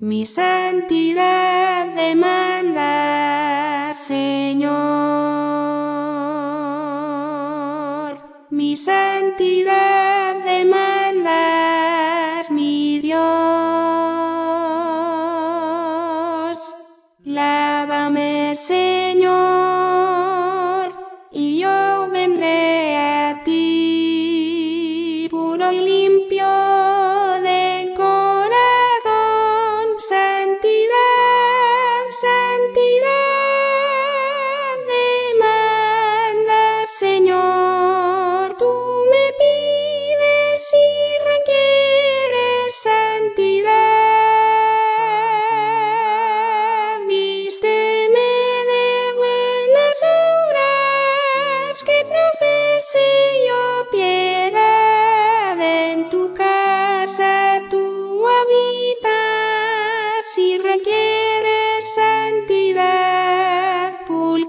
Mi santidad demanda, Señor. Mi santidad.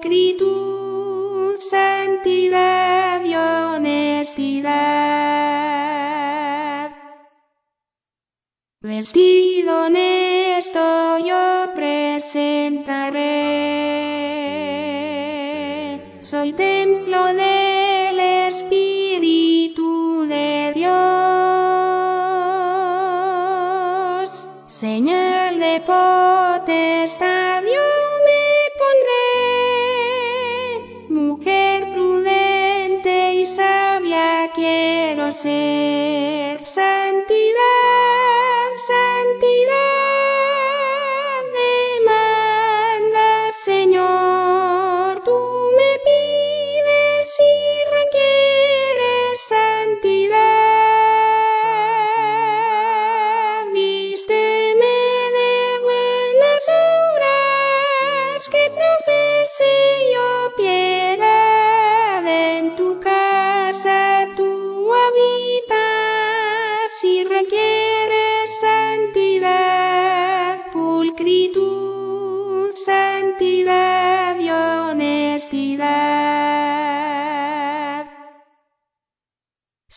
rectitud, santidad y honestidad. Vestido honesto yo presentaré. Soy templo del Espíritu de Dios. Señal de poder. 是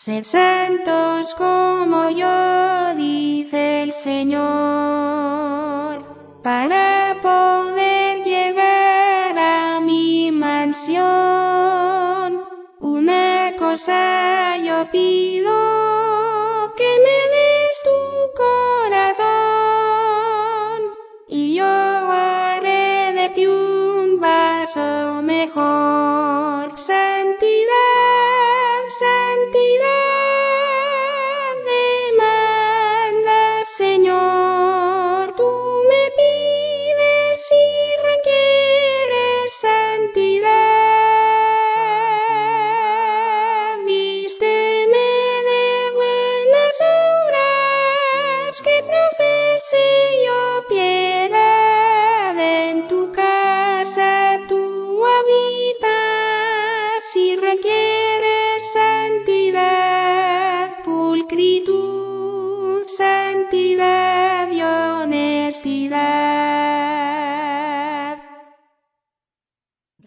Sed santos como yo, dice el Señor, para poder llegar a mi mansión. Una cosa yo pido.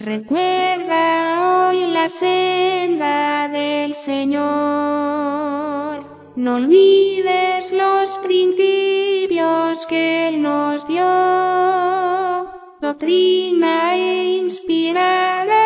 Recuerda hoy la senda del Señor. No olvides los principios que Él nos dio. Doctrina inspirada.